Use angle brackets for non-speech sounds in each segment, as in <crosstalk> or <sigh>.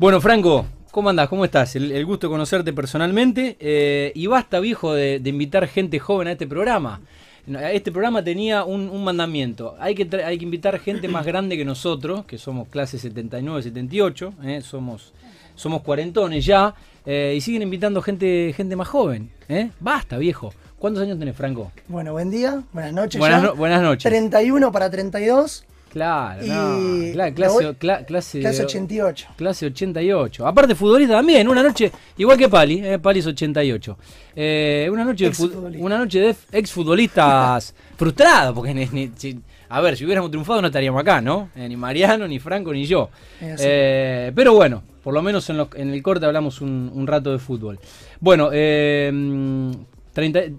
Bueno, Franco, ¿cómo andás? ¿Cómo estás? El, gusto de conocerte personalmente. Eh, y basta, viejo, de, invitar gente joven a este programa. Este programa tenía un, mandamiento. Hay que, hay que invitar gente más grande que nosotros, que somos clase 79, 78, eh, somos, somos cuarentones ya, eh, y siguen invitando gente, gente más joven. ¿eh? Basta, viejo. ¿Cuántos años tenés, Franco? Bueno, buen día, buenas noches. Buenas, buenas noches. 31 para 32. Claro, no, clase, clase, 88. Clase 88. Aparte, futbolista también, una noche, igual que Pali, eh, Pali es 88. Eh, una, noche de una noche de exfutbolistas <laughs> frustrados, porque a ver, si hubiéramos triunfado no estaríamos acá, ¿no? Eh, ni Mariano, ni Franco, ni yo. Eh, pero bueno, por lo menos en, en el corte hablamos un, un, rato de fútbol. Bueno, 30,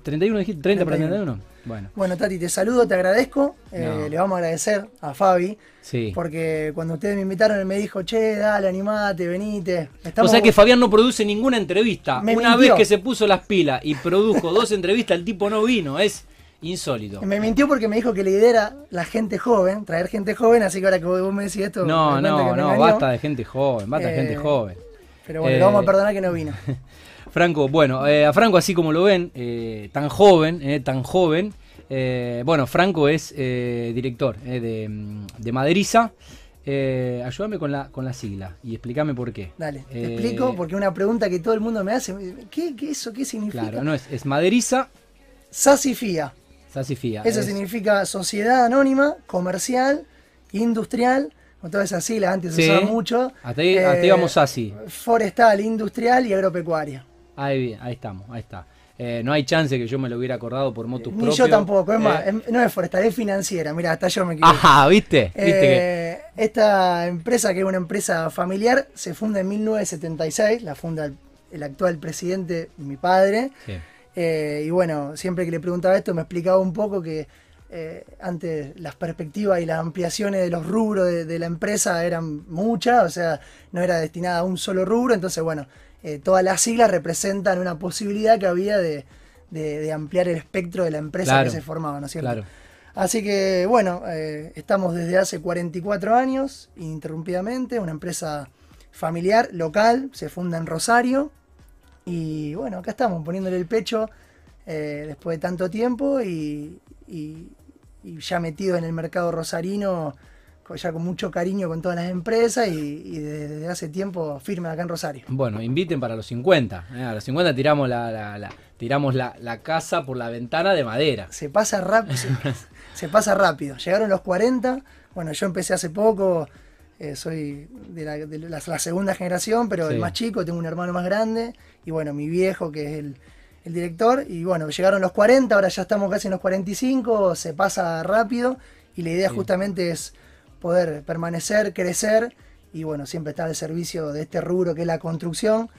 31 dijiste, 30 para 31. Bueno. bueno, Tati, te saludo, te agradezco. Eh, le vamos a agradecer a Fabi. Sí. Porque cuando ustedes me invitaron, él me dijo, che, dale, animate, venite. O sea que Fabián no produce ninguna entrevista. Una vez que se puso las pilas y produjo dos <laughs> entrevistas, el tipo no vino. Es insólito. Me mintió porque me dijo que la idea era la gente joven, traer gente joven, así que ahora que vos me decís esto. No, no, no, basta de gente joven, basta de gente eh, joven. Pero bueno, le vamos a eh, perdonar que no vino. <laughs> Franco, bueno, a Franco así como lo ven, tan joven, tan joven, eh, bueno, Franco es eh, director eh, de, de, Maderiza. ayúdame con la, con la sigla y explícame por qué. Dale, te explico porque una pregunta que todo el mundo me hace. ¿Qué, qué eso qué significa? Claro, no es, es Maderiza. SACIFIA. SACIFIA. Eso significa Sociedad Anónima, Comercial, Industrial. Con todas esas siglas antes se usaba mucho. Hasta ahí, hasta ahí vamos así. Forestal, industrial y agropecuaria. Ahí, ahí estamos, ahí está. Eh, no hay chance que yo me lo hubiera acordado por motus Ni yo tampoco, es más, eh, no es forestal, es financiera. Mira, hasta yo me equivoqué. Ajá, ¿viste? Eh, esta empresa, que es una empresa familiar, se funda en 1976, la funda el, actual presidente, mi padre. y bueno, siempre que le preguntaba esto me explicaba un poco que antes las perspectivas y las ampliaciones de los rubros de, de la empresa eran muchas, o sea, no era destinada a un solo rubro, entonces bueno, eh, todas las siglas representan una posibilidad que había de, ampliar el espectro de la empresa que se formaba, ¿no es cierto? Así que bueno, eh, estamos desde hace 44 años, ininterrumpidamente, una empresa familiar, local, se funda en Rosario. Y bueno, acá estamos poniéndole el pecho eh, después de tanto tiempo y, ya metido en el mercado rosarino ya con mucho cariño con todas las empresas y, desde hace tiempo firme acá en Rosario. Bueno, inviten para los 50. ¿eh? A los 50 tiramos la, tiramos la, casa por la ventana de madera. Se pasa rápido. <laughs> se, pasa rápido. Llegaron los 40. Bueno, yo empecé hace poco. Eh, soy de, la, segunda generación, pero el más chico, tengo un hermano más grande. Y bueno, mi viejo, que es el, el director. Y bueno, llegaron los 40, ahora ya estamos casi en los 45. Se pasa rápido. Y la idea justamente es poder permanecer, crecer y bueno, siempre estar al servicio de este rubro que es la construcción,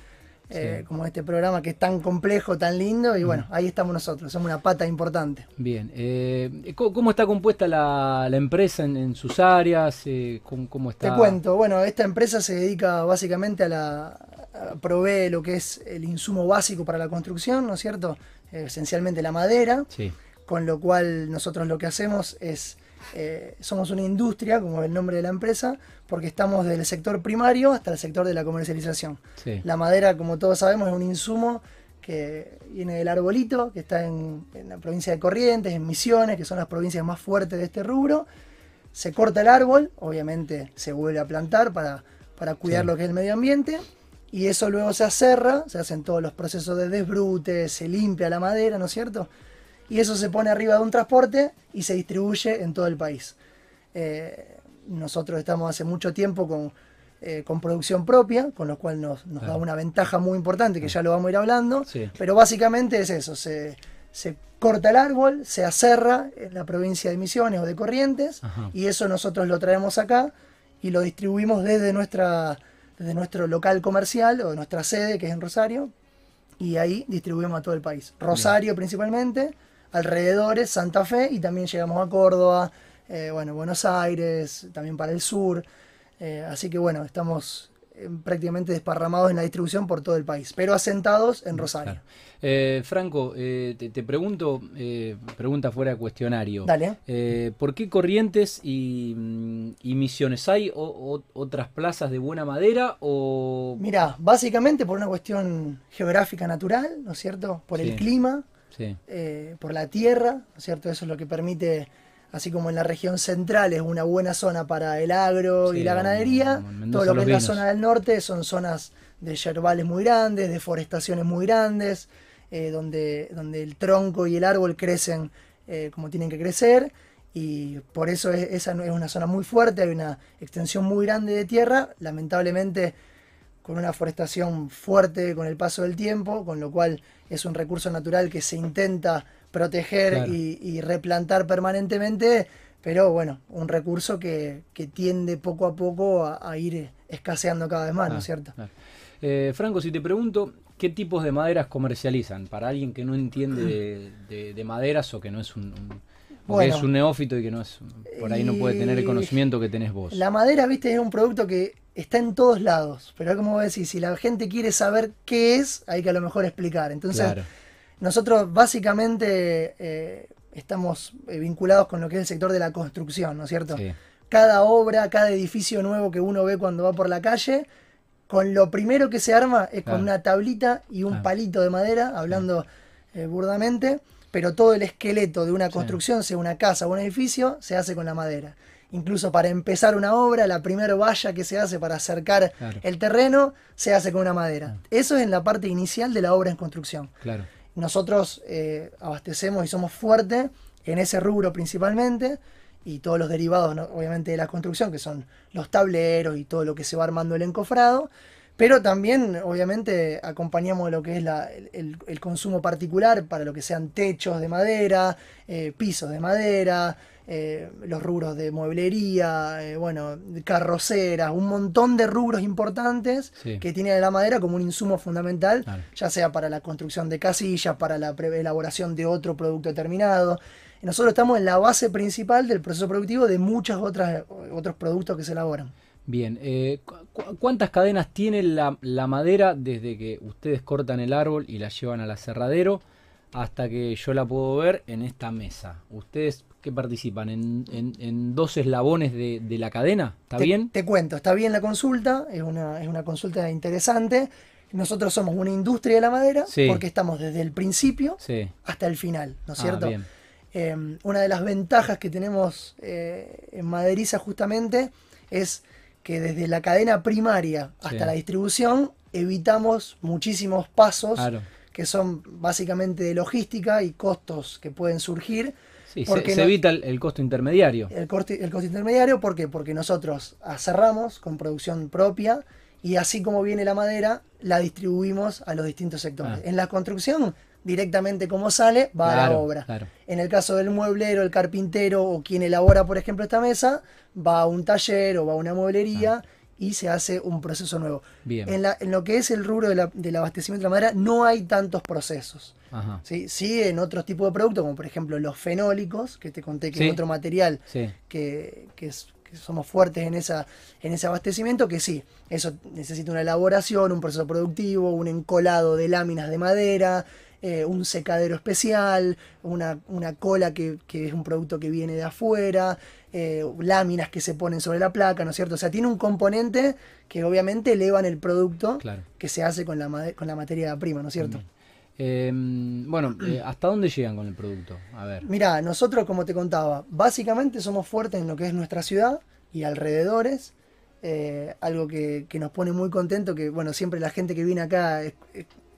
eh, como este programa que es tan complejo, tan lindo y bueno, ahí estamos nosotros, somos una pata importante. Bien, eh, ¿cómo está compuesta la, empresa en, sus áreas? Eh, ¿cómo, está? Te cuento, bueno, esta empresa se dedica básicamente a la... provee lo que es el insumo básico para la construcción, ¿no es cierto? esencialmente la madera, con lo cual nosotros lo que hacemos es eh, somos una industria, como es el nombre de la empresa, porque estamos desde el sector primario hasta el sector de la comercialización. La madera, como todos sabemos, es un insumo que viene del arbolito, que está en, la provincia de Corrientes, en Misiones, que son las provincias más fuertes de este rubro. Se corta el árbol, obviamente se vuelve a plantar para, para cuidar lo que es el medio ambiente, y eso luego se aserra, se hacen todos los procesos de desbrute, se limpia la madera, ¿no es cierto? Y eso se pone arriba de un transporte y se distribuye en todo el país. Eh, nosotros estamos hace mucho tiempo con, eh, con producción propia, con lo cual nos, da una ventaja muy importante, que ya lo vamos a ir hablando, pero básicamente es eso, se, corta el árbol, se aserra en la provincia de Misiones o de Corrientes, y eso nosotros lo traemos acá y lo distribuimos desde, nuestra, desde nuestro local comercial o nuestra sede, que es en Rosario, y ahí distribuimos a todo el país. Rosario principalmente, alrededores, Santa Fe, y también llegamos a Córdoba, eh, bueno, Buenos Aires, también para el sur. Eh, así que bueno, estamos eh, prácticamente desparramados en la distribución por todo el país, pero asentados en Rosario. Eh, Franco, eh, te, pregunto, pregunta fuera de cuestionario. Dale. ¿Por qué Corrientes y, mm, Misiones? ¿Hay otras plazas de buena madera o...? Mira, básicamente por una cuestión geográfica natural, ¿no es cierto? Por el clima, por la tierra, ¿no es cierto? Eso es lo que permite así como en la región central es una buena zona para el agro y la ganadería, todo lo que es la zona del norte son zonas de yerbales muy grandes, de forestaciones muy grandes, eh, donde, donde el tronco y el árbol crecen eh, como tienen que crecer, y por eso esa es una zona muy fuerte, hay una extensión muy grande de tierra, lamentablemente con una forestación fuerte con el paso del tiempo, con lo cual es un recurso natural que se intenta proteger y, replantar permanentemente, pero bueno, un recurso que, tiende poco a poco a, ir escaseando cada vez más, ¿no es cierto? Eh, Franco, si te pregunto, ¿qué tipos de maderas comercializan? Para alguien que no entiende de, maderas o que no es un, es un neófito y que no es por ahí no puede tener el conocimiento que tenés vos. La madera, viste, es un producto que está en todos lados, pero como vos decís, si la gente quiere saber qué es, hay que a lo mejor explicar. Entonces, nosotros básicamente eh, estamos eh, vinculados con lo que es el sector de la construcción, ¿no es cierto? Cada obra, cada edificio nuevo que uno ve cuando va por la calle, con lo primero que se arma es con una tablita y un palito de madera, hablando eh, burdamente, pero todo el esqueleto de una construcción, sea una casa o un edificio, se hace con la madera. Incluso para empezar una obra, la primera valla que se hace para acercar el terreno se hace con una madera. Eso es en la parte inicial de la obra en construcción. Claro. Nosotros eh, abastecemos y somos fuertes en ese rubro principalmente y todos los derivados, obviamente, de la construcción, que son los tableros y todo lo que se va armando el encofrado. Pero también, obviamente, acompañamos lo que es el, consumo particular para lo que sean techos de madera, eh, pisos de madera, eh, los rubros de mueblería, eh, bueno, carroceras, un montón de rubros importantes que tiene la madera como un insumo fundamental, ya sea para la construcción de casillas, para la elaboración de otro producto determinado. nosotros estamos en la base principal del proceso productivo de muchos otros productos que se elaboran. Bien, eh, ¿cuántas cadenas tiene la, la madera desde que ustedes cortan el árbol y la llevan al aserradero hasta que yo la puedo ver en esta mesa? ¿Ustedes que participan en, dos eslabones de, la cadena. ¿Está bien? Te cuento, está bien la consulta, es una, es una consulta interesante. Nosotros somos una industria de la madera porque estamos desde el principio hasta el final, ¿no es ah, cierto? Em, una de las ventajas que tenemos eh, en Maderiza justamente es que desde la cadena primaria hasta la distribución evitamos muchísimos pasos que son básicamente de logística y costos que pueden surgir Sí, se, evita el, costo intermediario. El, costo, el costo intermediario, ¿por qué? Porque nosotros cerramos con producción propia y así como viene la madera, la distribuimos a los distintos sectores. Ah. En la construcción, directamente como sale, va a la obra. En el caso del mueblero, el carpintero o quien elabora, por ejemplo, esta mesa, va a un taller o va a una mueblería. Ah y se hace un proceso nuevo. En, la, en, lo que es el rubro del abastecimiento de la madera no hay tantos procesos. ¿sí? ¿sí? en otros tipos de productos, como por ejemplo los fenólicos, que te conté que es otro material que, somos fuertes en, esa, en ese abastecimiento, que sí, eso necesita una elaboración, un proceso productivo, un encolado de láminas de madera, eh, un secadero especial, una, una cola que, que, es un producto que viene de afuera, eh, láminas que se ponen sobre la placa, ¿no es cierto? O sea, tiene un componente que obviamente elevan el producto que se hace con la, con la materia prima, ¿no es cierto? Em, bueno, eh, ¿hasta dónde llegan con el producto? A ver. Mira, nosotros, como te contaba, básicamente somos fuertes en lo que es nuestra ciudad y alrededores. Eh, algo que, nos pone muy contento, que bueno, siempre la gente que viene acá,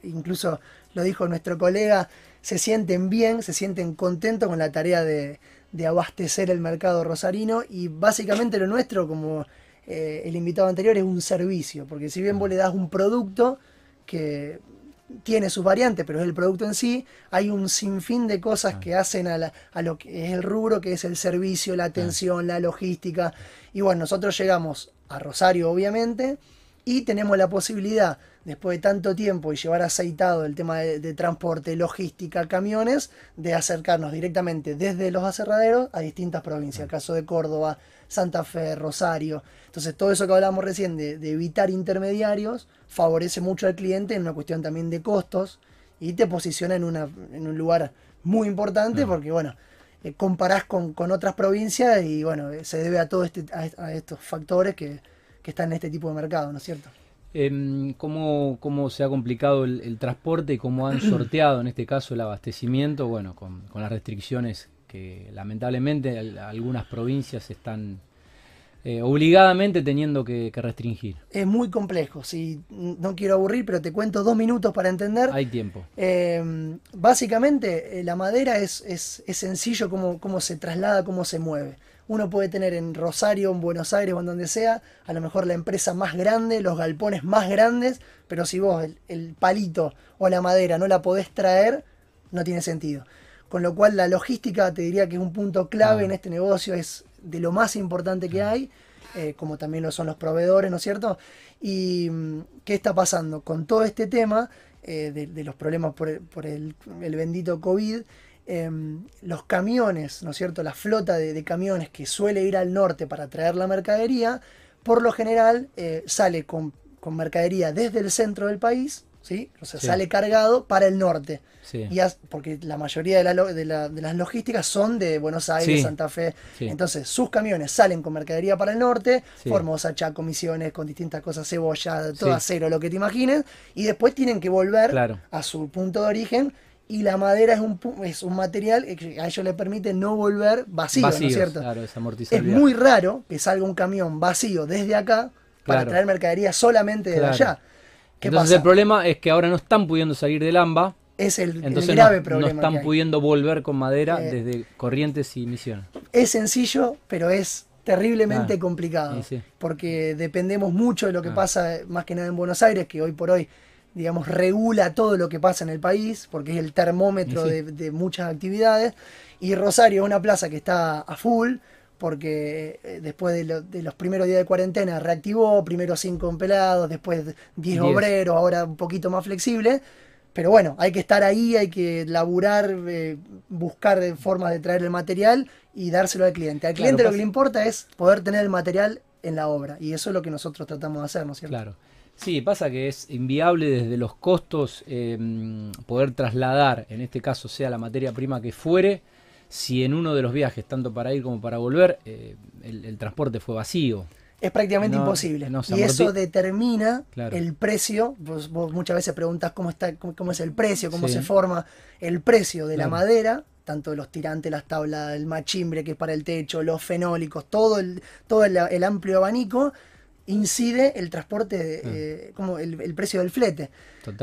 incluso lo dijo nuestro colega, se sienten bien, se sienten contentos con la tarea de, abastecer el mercado rosarino y básicamente lo nuestro, como eh, el invitado anterior, es un servicio, porque si bien vos le das un producto que tiene sus variantes, pero es el producto en sí, hay un sinfín de cosas que hacen a, a lo que es el rubro, que es el servicio, la atención, la logística. Y bueno, nosotros llegamos a Rosario, obviamente, y tenemos la posibilidad, después de tanto tiempo y llevar aceitado el tema de, transporte, logística, camiones, de acercarnos directamente desde los aserraderos a distintas provincias. El caso de Córdoba, Santa Fe, Rosario. Entonces todo eso que hablábamos recién de, evitar intermediarios favorece mucho al cliente en una cuestión también de costos y te posiciona en, una, en un lugar muy importante porque, bueno, eh, comparás con, otras provincias y, bueno, eh, se debe a todos este, a, estos factores que, que están en este tipo de mercado, ¿no es cierto? Eh, ¿cómo, ¿cómo, se ha complicado el, transporte y cómo han sorteado en este caso el abastecimiento? Bueno, con, con las restricciones que lamentablemente algunas provincias están eh, obligadamente teniendo que, restringir. Es muy complejo, si no quiero aburrir, pero te cuento dos minutos para entender. Hay tiempo. Eh, básicamente, eh, la madera es, es, es sencillo cómo, cómo se traslada, cómo se mueve uno puede tener en Rosario, en Buenos Aires o en donde sea, a lo mejor la empresa más grande, los galpones más grandes, pero si vos el, palito o la madera no la podés traer, no tiene sentido. Con lo cual la logística te diría que es un punto clave en este negocio, es de lo más importante que hay, eh, como también lo son los proveedores, ¿no es cierto? ¿Y mm, qué está pasando? Con todo este tema eh, de, los problemas por, el, el bendito COVID, Em, los camiones, ¿no es cierto? La flota de, camiones que suele ir al norte para traer la mercadería, por lo general eh, sale con, mercadería desde el centro del país, ¿sí? O sea, sale cargado para el norte. Y porque la mayoría de, las logísticas son de Buenos Aires, Santa Fe. Entonces, sus camiones salen con mercadería para el norte, Formosa, Chaco, Misiones, con distintas cosas, cebolla, todo acero, lo que te imagines, y después tienen que volver a su punto de origen y la madera es un, es un material que a ellos le permite no volver vacío, ¿no es cierto? es, muy raro que salga un camión vacío desde acá para traer mercadería solamente de allá. Entonces el problema es que ahora no están pudiendo salir del AMBA. Es el, grave problema. No están pudiendo volver con madera eh, desde Corrientes y Misión. Es sencillo, pero es terriblemente complicado. Porque dependemos mucho de lo que ah. pasa, más que nada en Buenos Aires, que hoy por hoy digamos, regula todo lo que pasa en el país, porque es el termómetro de, muchas actividades. Y Rosario es una plaza que está a full, porque eh, después de, los primeros días de cuarentena reactivó, primero cinco empleados, después 10 obreros, ahora un poquito más flexible. Pero bueno, hay que estar ahí, hay que laburar, eh, buscar formas de traer el material y dárselo al cliente. Al cliente lo que le importa es poder tener el material en la obra. Y eso es lo que nosotros tratamos de hacer, ¿no es cierto? Claro. Sí, pasa que es inviable desde los costos eh, poder trasladar, en este caso sea la materia prima que fuere, si en uno de los viajes, tanto para ir como para volver, eh, el, transporte fue vacío. Es prácticamente imposible. y eso determina el precio. Vos, muchas veces preguntas cómo, está, cómo, es el precio, cómo se forma el precio de la madera tanto los tirantes, las tablas, el machimbre que es para el techo, los fenólicos, todo el, todo el amplio abanico incide el transporte, mm. eh, como el, precio del flete.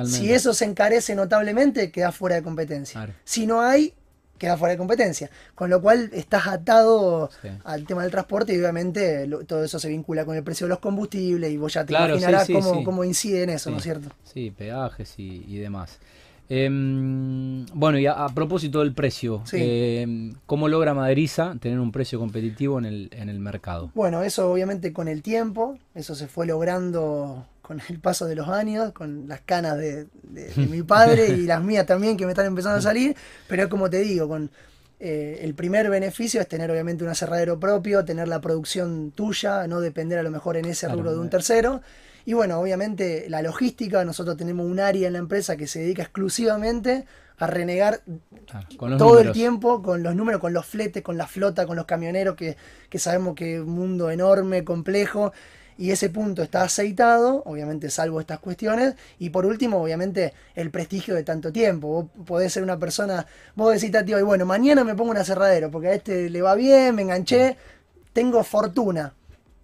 Si eso se encarece notablemente, queda fuera de competencia. Si no hay, queda fuera de competencia. Con lo cual estás atado al tema del transporte y obviamente todo eso se vincula con el precio de los combustibles y vos ya te imaginarás cómo, incide en eso, ¿no es cierto? Sí, peajes y demás. Em, bueno, y a, propósito del precio, em, ¿cómo logra Maderiza tener un precio competitivo en el, en el mercado? Bueno, eso obviamente con el tiempo, eso se fue logrando con el paso de los años, con las canas de, mi padre y las mías también que me están empezando a salir, pero como te digo, con eh, el primer beneficio es tener obviamente un aserradero propio, tener la producción tuya, no depender a lo mejor en ese rubro de un tercero. Y bueno, obviamente la logística, nosotros tenemos un área en la empresa que se dedica exclusivamente a renegar todo el tiempo con los números, con los fletes, con la flota, con los camioneros, que, sabemos que es un mundo enorme, complejo, y ese punto está aceitado, obviamente salvo estas cuestiones, y por último, obviamente, el prestigio de tanto tiempo. Vos podés ser una persona, vos decís, tío, y bueno, mañana me pongo un aserradero, porque a este le va bien, me enganché, tengo fortuna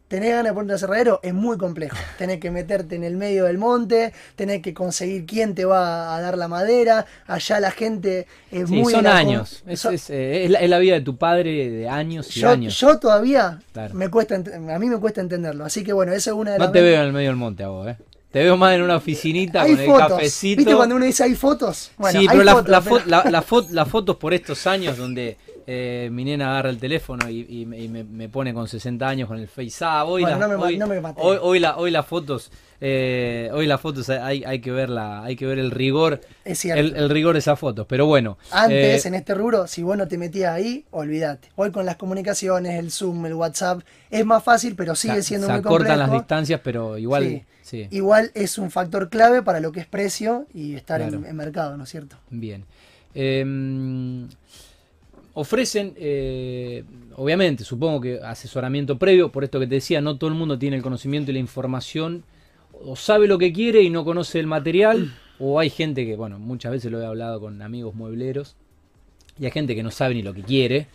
tenés ganas de ponerte un aserradero, es muy complejo. <laughs> Tenés que meterte en el medio del monte, tenés que conseguir quién te va a dar la madera. Allá la gente es muy. Son años. Es, es, la, vida de tu padre de años y años. Yo todavía me cuesta, a mí me cuesta entenderlo. Así que bueno, esa es una de las. No te veo en el medio del monte a vos, ¿eh? Te veo más en una oficinita con el cafecito. ¿Viste cuando uno dice hay fotos? sí, pero, las fotos por estos años donde eh, mi nena agarra el teléfono y, me, pone con 60 años con el Face Hoy, hoy, hoy, las fotos, eh, hoy las fotos hay, hay que verla, hay que ver el rigor, el, rigor de esas fotos. Pero bueno. Antes, eh, en este rubro, si vos no te metías ahí, olvídate. Hoy con las comunicaciones, el Zoom, el WhatsApp, es más fácil, pero sigue siendo muy complejo. cortan las distancias, pero igual. Igual es un factor clave para lo que es precio y estar en, en mercado, ¿no es cierto? Bien. Ofrecen, eh, obviamente, supongo que asesoramiento previo, por esto que te decía, no todo el mundo tiene el conocimiento y la información, o sabe lo que quiere y no conoce el material, <clears throat> o hay gente que, bueno, muchas veces lo he hablado con amigos muebleros, y hay gente que no sabe ni lo que quiere,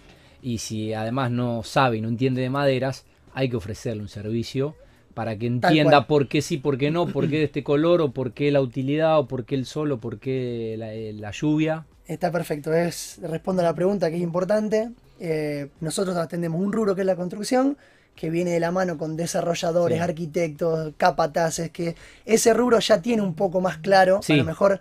y si además no sabe y no entiende de maderas, hay que ofrecerle un servicio para que entienda por qué sí, por qué no, por qué de este color, o por qué la utilidad, o por qué el sol, o por qué la, eh, la lluvia. Está perfecto, es, respondo a la pregunta que es importante. Eh, nosotros atendemos un rubro que es la construcción, que viene de la mano con desarrolladores, arquitectos, capataces, que ese rubro ya tiene un poco más claro, a lo mejor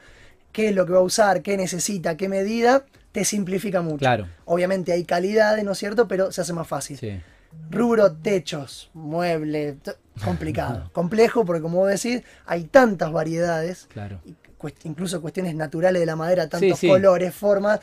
qué es lo que va a usar, qué necesita, qué medida, te simplifica mucho. Claro. Obviamente hay calidades, ¿no es cierto? Pero se hace más fácil. Rubro techos, muebles, <laughs> complicado. Complejo porque como vos decís, hay tantas variedades. Claro incluso cuestiones naturales de la madera, tantos colores, formas,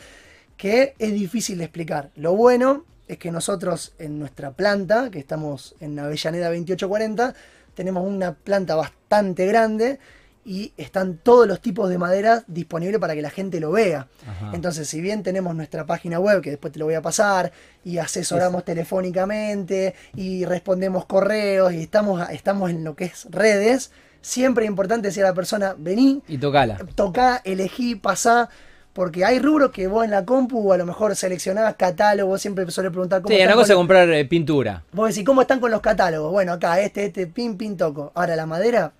que es difícil de explicar. Lo bueno es que nosotros en nuestra planta, que estamos en Avellaneda 2840, tenemos una planta bastante grande y están todos los tipos de madera disponibles para que la gente lo vea. Entonces, si bien tenemos nuestra página web, que después te lo voy a pasar, y asesoramos telefónicamente, y respondemos correos, y estamos, estamos en lo que es redes, siempre es importante decir a la persona, vení. Y tocala. Tocá, elegí, pasá. Porque hay rubros que vos en la compu a lo mejor seleccionás catálogos, siempre suele preguntar cómo. Sí, una cosa es comprar eh, pintura. Vos decís, ¿cómo están con los catálogos? Bueno, acá, este, este, pin, pin, toco. Ahora la madera,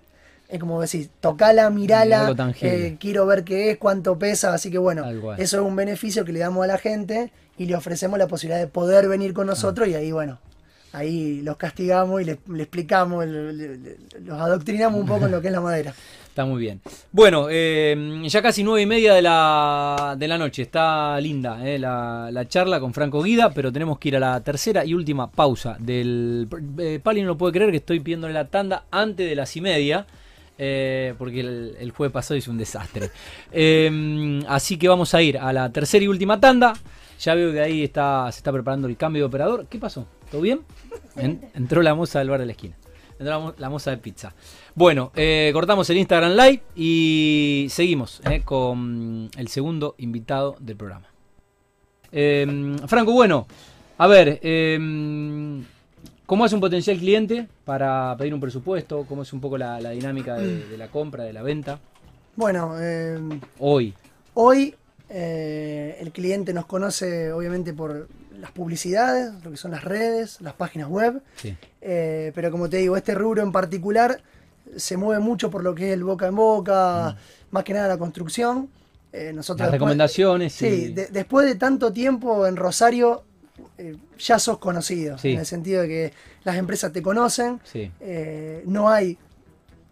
es como decís, tocala, mirala, eh, quiero ver qué es, cuánto pesa, así que bueno, eso es un beneficio que le damos a la gente y le ofrecemos la posibilidad de poder venir con nosotros y ahí bueno, ahí los castigamos y les, explicamos, los adoctrinamos un poco en lo que es la madera. <laughs> Está muy bien. Bueno, eh, ya casi nueve y media de la, de la noche. Está linda eh, la, charla con Franco Guida, pero tenemos que ir a la tercera y última pausa. del eh, Pali no lo puede creer que estoy pidiéndole la tanda antes de las y media. porque el, el, jueves pasado hizo un desastre. <laughs> así que vamos a ir a la tercera y última tanda. Ya veo que ahí está, se está preparando el cambio de operador. ¿Qué pasó? ¿Todo bien? entró la moza del bar de la esquina. Entró la, moza de pizza. Bueno, eh, cortamos el Instagram Live y seguimos eh, con el segundo invitado del programa. Em, Franco, bueno, a ver, em, ¿cómo es un potencial cliente para pedir un presupuesto? ¿Cómo es un poco la, dinámica de, la compra, de la venta? Bueno, em, hoy. Hoy eh, el cliente nos conoce obviamente por las publicidades, lo que son las redes, las páginas web. Eh, pero como te digo, este rubro en particular se mueve mucho por lo que es el boca en boca, mm. más que nada la construcción. Eh, nosotros las recomendaciones. Sí, después de tanto tiempo en Rosario, ya sos conocido, en el sentido de que las empresas te conocen, no hay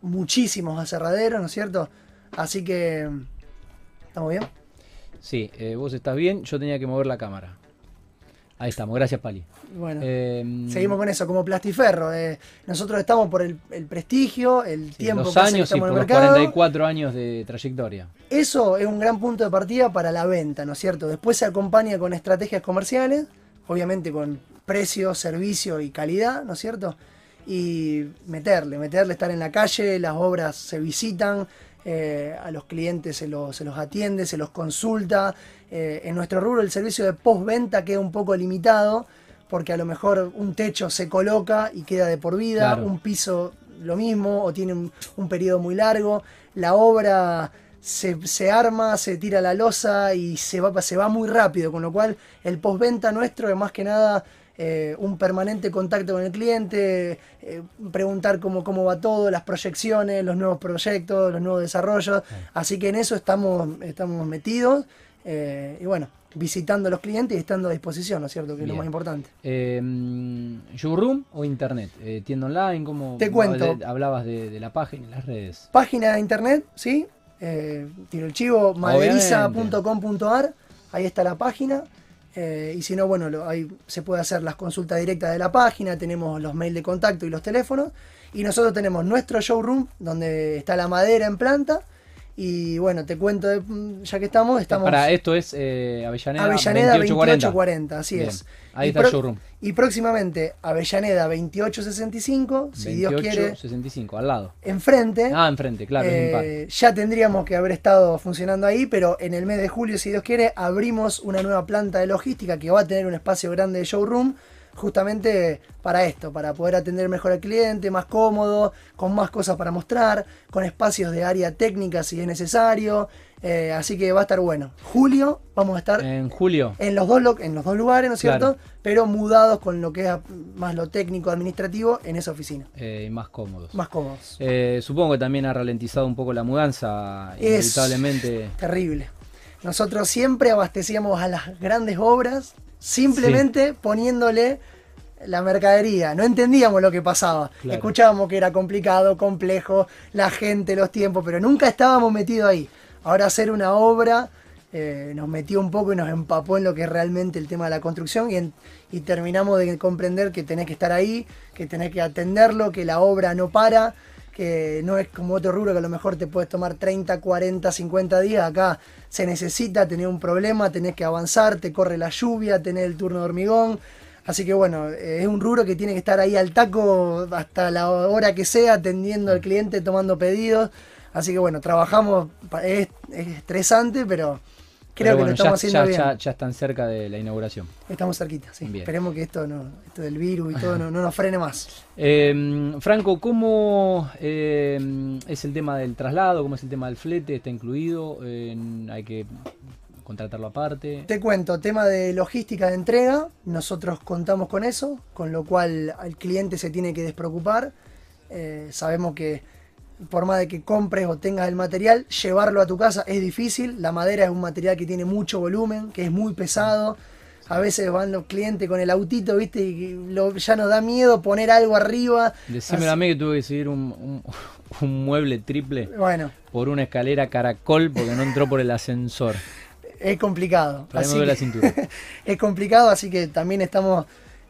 muchísimos aserraderos, ¿no es cierto? Así que, ¿estamos bien? Sí, vos estás bien, yo tenía que mover la cámara. Ahí estamos, gracias Pali. Bueno, em, seguimos con eso, como Plastiferro. Eh, nosotros estamos por el, prestigio, el tiempo los años y por los 44 años de trayectoria. Eso es un gran punto de partida para la venta, ¿no es cierto? Después se acompaña con estrategias comerciales, obviamente con precio, servicio y calidad, ¿no es cierto? Y meterle, meterle, estar en la calle, las obras se visitan, eh, a los clientes se, se, los atiende, se los consulta. Eh, en nuestro rubro el servicio de postventa queda un poco limitado porque a lo mejor un techo se coloca y queda de por vida, un piso lo mismo o tiene un, periodo muy largo, la obra se, arma, se tira la losa y se va, se va muy rápido, con lo cual el postventa nuestro es más que nada eh, un permanente contacto con el cliente, eh, preguntar cómo, cómo va todo, las proyecciones, los nuevos proyectos, los nuevos desarrollos. Así que en eso estamos, estamos metidos eh, y bueno, visitando a los clientes y estando a disposición, ¿no es cierto? Que es lo más importante. ¿Showroom o internet? ¿Tienda online? ¿cómo, Te cuento. hablabas de, la página, las redes. Página de internet, sí. tiro el chivo, maderiza.com.ar. Ahí está la página. Eh, y si no, bueno, ahí se puede hacer las consultas directas de la página, tenemos los mails de contacto y los teléfonos. Y nosotros tenemos nuestro showroom, donde está la madera en planta. Y bueno, te cuento, ya que estamos, estamos... Para esto es eh, Avellaneda, Avellaneda 2840, así es. Ahí está el showroom. Y próximamente Avellaneda 2865, si Dios quiere. 65, al lado. Enfrente. Ah, enfrente, claro. Eh, ya tendríamos que haber estado funcionando ahí, pero en el mes de julio, si Dios quiere, abrimos una nueva planta de logística que va a tener un espacio grande de showroom justamente para esto, para poder atender mejor al cliente, más cómodo, con más cosas para mostrar, con espacios de área técnica si es necesario. Eh, así que va a estar bueno. Julio, vamos a estar en julio en los dos, en los dos lugares, ¿no es cierto? Pero mudados con lo que es más lo técnico administrativo en esa oficina. Eh, y más cómodos. Más cómodos. Eh, supongo que también ha ralentizado un poco la mudanza, inevitablemente. terrible. Nosotros siempre abastecíamos a las grandes obras simplemente poniéndole la mercadería. No entendíamos lo que pasaba. Escuchábamos que era complicado, complejo, la gente, los tiempos, pero nunca estábamos metidos ahí. Ahora hacer una obra eh, nos metió un poco y nos empapó en lo que es realmente el tema de la construcción y, y terminamos de comprender que tenés que estar ahí, que tenés que atenderlo, que la obra no para que no es como otro rubro que a lo mejor te puedes tomar 30, 40, 50 días. Acá se necesita tener un problema, tenés que avanzar, te corre la lluvia, tenés el turno de hormigón. Así que bueno, es un rubro que tiene que estar ahí al taco hasta la hora que sea, atendiendo al cliente, tomando pedidos. Así que bueno, trabajamos, es estresante, pero Creo que lo estamos haciendo bien. Ya, están cerca de la inauguración. Estamos cerquita, sí. Esperemos que esto no, esto del virus y todo no, nos frene más. <laughs> Em, Franco, ¿cómo em, es el tema del traslado? ¿Cómo es el tema del flete? ¿Está incluido? ¿Hay que contratarlo aparte? Te cuento, tema de logística de entrega, nosotros contamos con eso, con lo cual al cliente se tiene que despreocupar. Eh, sabemos que por más de que compres o tengas el material, llevarlo a tu casa es difícil. La madera es un material que tiene mucho volumen, que es muy pesado. A veces van los clientes con el autito, ¿viste? Y ya nos da miedo poner algo arriba. Decime a mí que tuve que seguir <laughs> un, mueble triple bueno. por una escalera caracol porque no entró por el ascensor. Es complicado. <laughs> es complicado, así que también estamos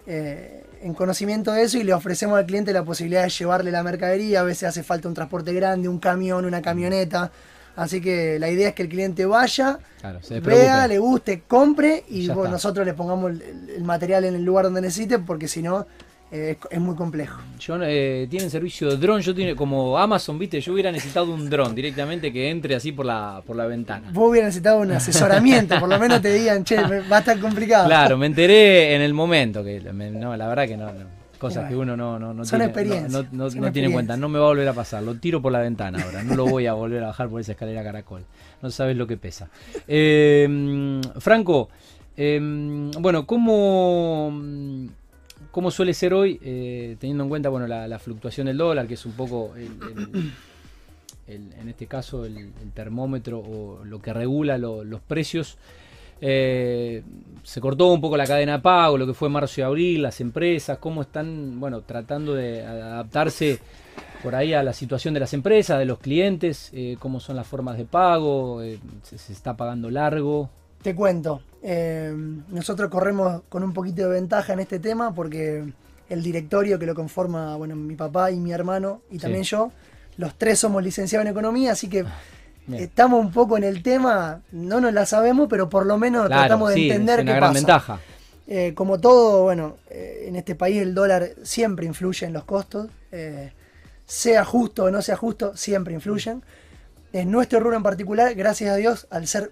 eh, en conocimiento de eso y le ofrecemos al cliente la posibilidad de llevarle la mercadería. A veces hace falta un transporte grande, un camión, una camioneta. Así que la idea es que el cliente vaya, vea, le guste, compre y nosotros le pongamos el, material en el lugar donde necesite porque si no eh, es muy complejo. Yo, eh, tienen servicio de dron, yo tiene como Amazon, viste, yo hubiera necesitado un dron directamente que entre así por la, por la ventana. Vos hubieras necesitado un asesoramiento, por lo menos te digan, che, va a estar complicado. Claro, me enteré en el momento, que no, la verdad que no, cosas que uno no, no, no tiene, no, tiene en cuenta, no me va a volver a pasar, lo tiro por la ventana ahora, no lo voy a volver a bajar por esa escalera caracol, no sabes lo que pesa. Eh, Franco, eh, bueno, ¿cómo ¿Cómo suele ser hoy, eh, teniendo en cuenta bueno, la, fluctuación del dólar, que es un poco, en este caso, el, termómetro o lo que regula los precios? Eh, se cortó un poco la cadena de pago, lo que fue marzo y abril, las empresas, cómo están bueno, tratando de adaptarse por ahí a la situación de las empresas, de los clientes, eh, cómo son las formas de pago, se, está pagando largo. Te cuento, eh, nosotros corremos con un poquito de ventaja en este tema porque el directorio que lo conforma, bueno, mi papá y mi hermano y también yo, los tres somos licenciados en economía, así que estamos un poco en el tema, no nos la sabemos, pero por lo menos tratamos de entender es una gran ventaja. Eh, como todo, bueno, eh, en este país el dólar siempre influye en los costos, sea justo o no sea justo, siempre influyen. En nuestro rubro en particular, gracias a Dios, al ser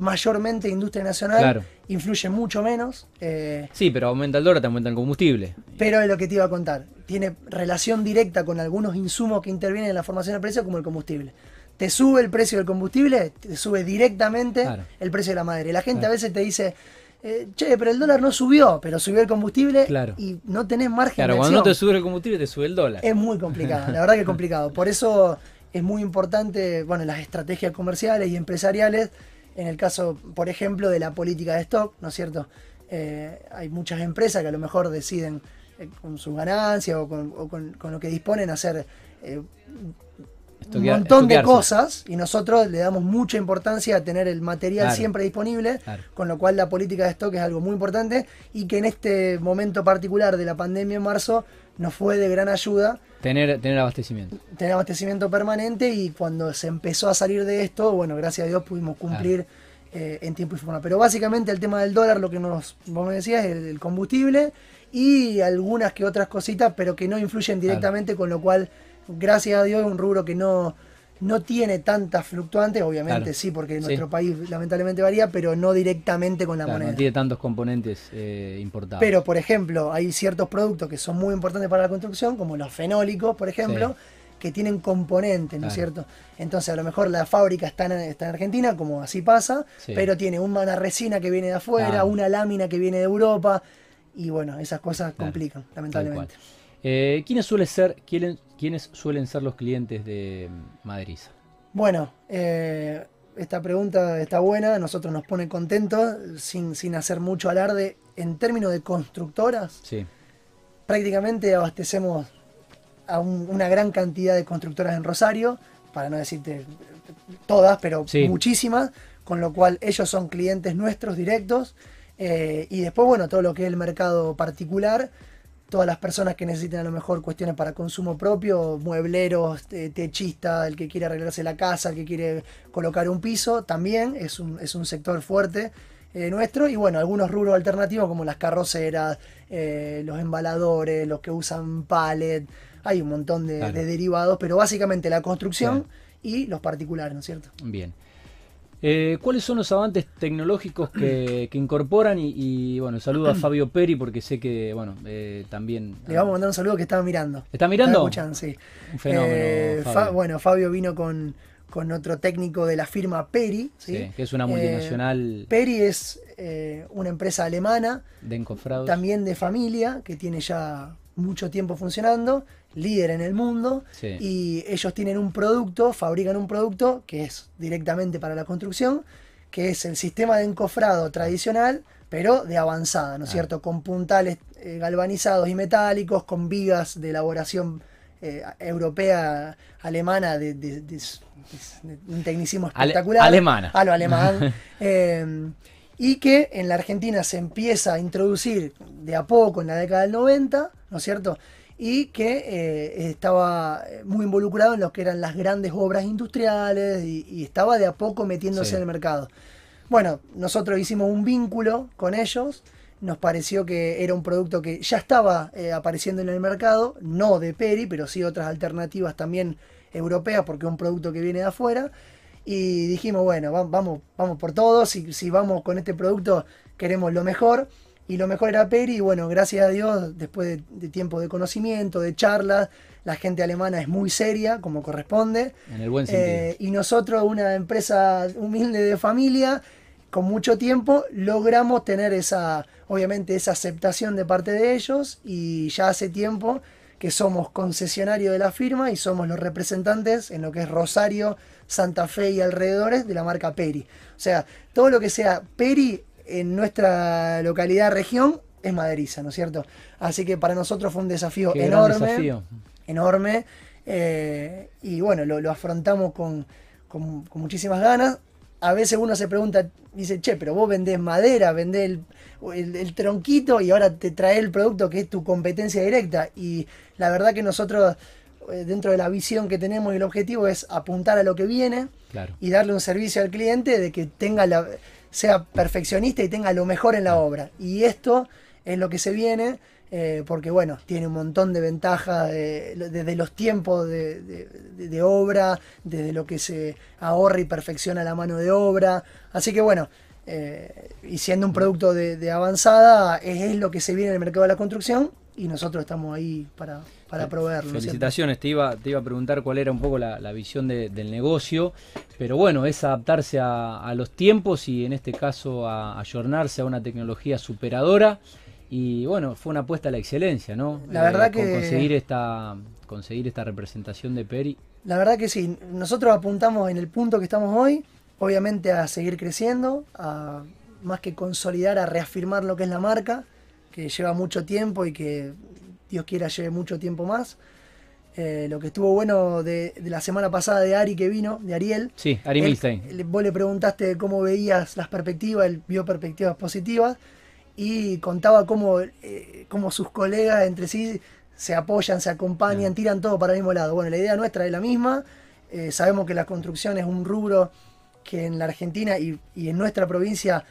mayormente industria nacional, influye mucho menos. Eh, sí, pero aumenta el dólar, te aumenta el combustible. Pero es lo que te iba a contar. Tiene relación directa con algunos insumos que intervienen en la formación del precio, como el combustible. Te sube el precio del combustible, te sube directamente el precio de la madera. Y la gente a veces te dice, eh, che, pero el dólar no subió, pero subió el combustible y no tenés margen claro, cuando no te sube el combustible, te sube el dólar. Es muy complicado, la verdad que es complicado. Por eso es muy importante, bueno, las estrategias comerciales y empresariales en el caso, por ejemplo, de la política de stock, ¿no es cierto? Eh, hay muchas empresas que a lo mejor deciden eh, con sus ganancias o, con, lo que disponen hacer eh, un montón de cosas y nosotros le damos mucha importancia a tener el material siempre disponible, con lo cual la política de stock es algo muy importante y que en este momento particular de la pandemia en marzo nos fue de gran ayuda. Tener, tener abastecimiento. Tener abastecimiento permanente y cuando se empezó a salir de esto, bueno, gracias a Dios pudimos cumplir eh, en tiempo y forma. Pero básicamente el tema del dólar, lo que nos, vos me decías, es el, combustible y algunas que otras cositas, pero que no influyen directamente, con lo cual gracias a Dios, es un rubro que no, no tiene tantas fluctuantes, obviamente sí, porque nuestro país lamentablemente varía, pero no directamente con la moneda. No tiene tantos componentes eh, importados. Pero, por ejemplo, hay ciertos productos que son muy importantes para la construcción, como los fenólicos, por ejemplo, que tienen componentes, ¿no es cierto? Entonces, a lo mejor la fábrica está en, está en Argentina, como así pasa, pero tiene una resina que viene de afuera, una lámina que viene de Europa, y bueno, esas cosas complican, lamentablemente. Eh, ¿quiénes, suelen ser, ¿Quiénes suelen ser los clientes de Madriza? Bueno, eh, esta pregunta está buena, nosotros nos pone contentos, sin, sin hacer mucho alarde. En términos de constructoras, sí. prácticamente abastecemos a una gran cantidad de constructoras en Rosario, para no decirte todas, pero muchísimas, con lo cual ellos son clientes nuestros directos. Eh, y después, bueno, todo lo que es el mercado particular, todas las personas que necesiten a lo mejor cuestiones para consumo propio, muebleros, techista, el que quiere arreglarse la casa, el que quiere colocar un piso, también es un, es un sector fuerte eh, nuestro. Y bueno, algunos rubros alternativos como las carroceras, eh, los embaladores, los que usan pallet, hay un montón de, derivados, pero básicamente la construcción y los particulares, ¿no es cierto? Bien. Eh, ¿Cuáles son los avances tecnológicos que, incorporan? Y, bueno, saludo a <clears throat> Fabio Peri porque sé que, bueno, eh, también... Le vamos a mandar un saludo que estaba mirando. ¿Está mirando? sí. Un fenómeno. Eh, bueno, Fabio vino con, otro técnico de la firma Peri. ¿sí? que es una multinacional. Peri es una empresa alemana. De encofrados. También de familia, que tiene ya mucho tiempo funcionando líder en el mundo y ellos tienen un producto, fabrican un producto que es directamente para la construcción, que es el sistema de encofrado tradicional, pero de avanzada, ¿no es cierto? Con puntales eh, galvanizados y metálicos, con vigas de elaboración eh, europea, alemana, de, un tecnicismo espectacular. alemana. A lo alemán. <laughs> Eh, y que en la Argentina se empieza a introducir de a poco en la década del 90, ¿no es cierto? Y que eh, estaba muy involucrado en lo que eran las grandes obras industriales y, estaba de a poco metiéndose en el mercado. Bueno, nosotros hicimos un vínculo con ellos, nos pareció que era un producto que ya estaba eh, apareciendo en el mercado, no de Peri, pero sí otras alternativas también europeas, porque es un producto que viene de afuera. Y dijimos, bueno, vamos, vamos por todo, si, si vamos con este producto queremos lo mejor y lo mejor era Peri, y bueno, gracias a Dios, después de, tiempo de conocimiento, de charlas, la gente alemana es muy seria, como corresponde. En el buen sentido. Eh, y nosotros, una empresa humilde de familia, con mucho tiempo, logramos tener esa, obviamente, esa aceptación de parte de ellos, y ya hace tiempo que somos concesionario de la firma y somos los representantes en lo que es Rosario, Santa Fe y alrededores de la marca Peri. O sea, todo lo que sea Peri en nuestra localidad, región, es maderiza, ¿no es cierto? Así que para nosotros fue un desafío enorme. Enorme. Eh, y bueno, lo, afrontamos con, muchísimas ganas. A veces uno se pregunta, dice, che, pero vos vendés madera, vendés el, tronquito y ahora te trae el producto que es tu competencia directa. Y la verdad que nosotros, eh, dentro de la visión que tenemos y el objetivo es apuntar a lo que viene y darle un servicio al cliente de que tenga la sea perfeccionista y tenga lo mejor en la obra. Y esto es lo que se viene, eh, porque bueno, tiene un montón de ventajas desde los tiempos de, obra, desde lo que se ahorra y perfecciona la mano de obra. Así que bueno, eh, y siendo un producto de, avanzada, es, lo que se viene en el mercado de la construcción y nosotros estamos ahí para, para proveerlo. Felicitaciones, te iba, te iba a preguntar cuál era un poco la, visión del negocio, pero bueno, es adaptarse a, los tiempos y en este caso a ayornarse a una tecnología superadora y bueno, fue una apuesta a la excelencia, ¿no? La verdad eh, que... Conseguir esta, conseguir esta representación de Peri. La verdad que sí, nosotros apuntamos en el punto que estamos hoy, obviamente a seguir creciendo, a más que consolidar, a reafirmar lo que es la marca, que lleva mucho tiempo y que Dios quiera lleve mucho tiempo más. Eh, lo que estuvo bueno de, la semana pasada de Ari que vino, de Ariel. Sí, Ari Milstein. Vos le preguntaste cómo veías las perspectivas, él vio perspectivas positivas y contaba cómo, eh, cómo sus colegas entre sí se apoyan, se acompañan, tiran todo para el mismo lado. Bueno, la idea nuestra es la misma. Eh, sabemos que la construcción es un rubro que en la Argentina y, y en nuestra provincia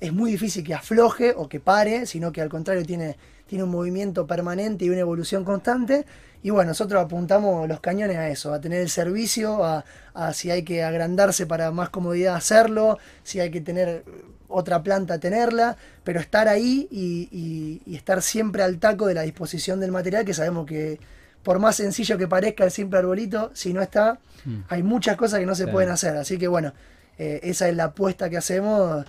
es muy difícil que afloje o que pare, sino que al contrario tiene, tiene un movimiento permanente y una evolución constante. Y bueno, nosotros apuntamos los cañones a eso, a tener el servicio, a, si hay que agrandarse para más comodidad hacerlo, si hay que tener otra planta tenerla, pero estar ahí y, estar siempre al taco de la disposición del material, que sabemos que por más sencillo que parezca el simple arbolito, si no está, hmm. hay muchas cosas que no se pueden hacer. Así que bueno, eh, esa es la apuesta que hacemos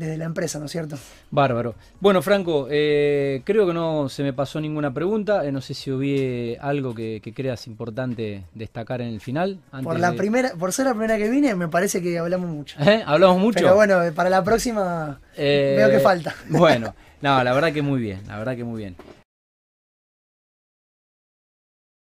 desde la empresa, ¿no es cierto? Bárbaro. Bueno, Franco, eh, creo que no se me pasó ninguna pregunta. Eh, no sé si hubiera algo que, creas importante destacar en el final. por, la primera, por ser la primera que vine, me parece que hablamos mucho. ¿Eh? ¿Hablamos mucho? Pero bueno, para la próxima veo que falta. Bueno, <laughs> no, la verdad que muy bien, la verdad que muy bien.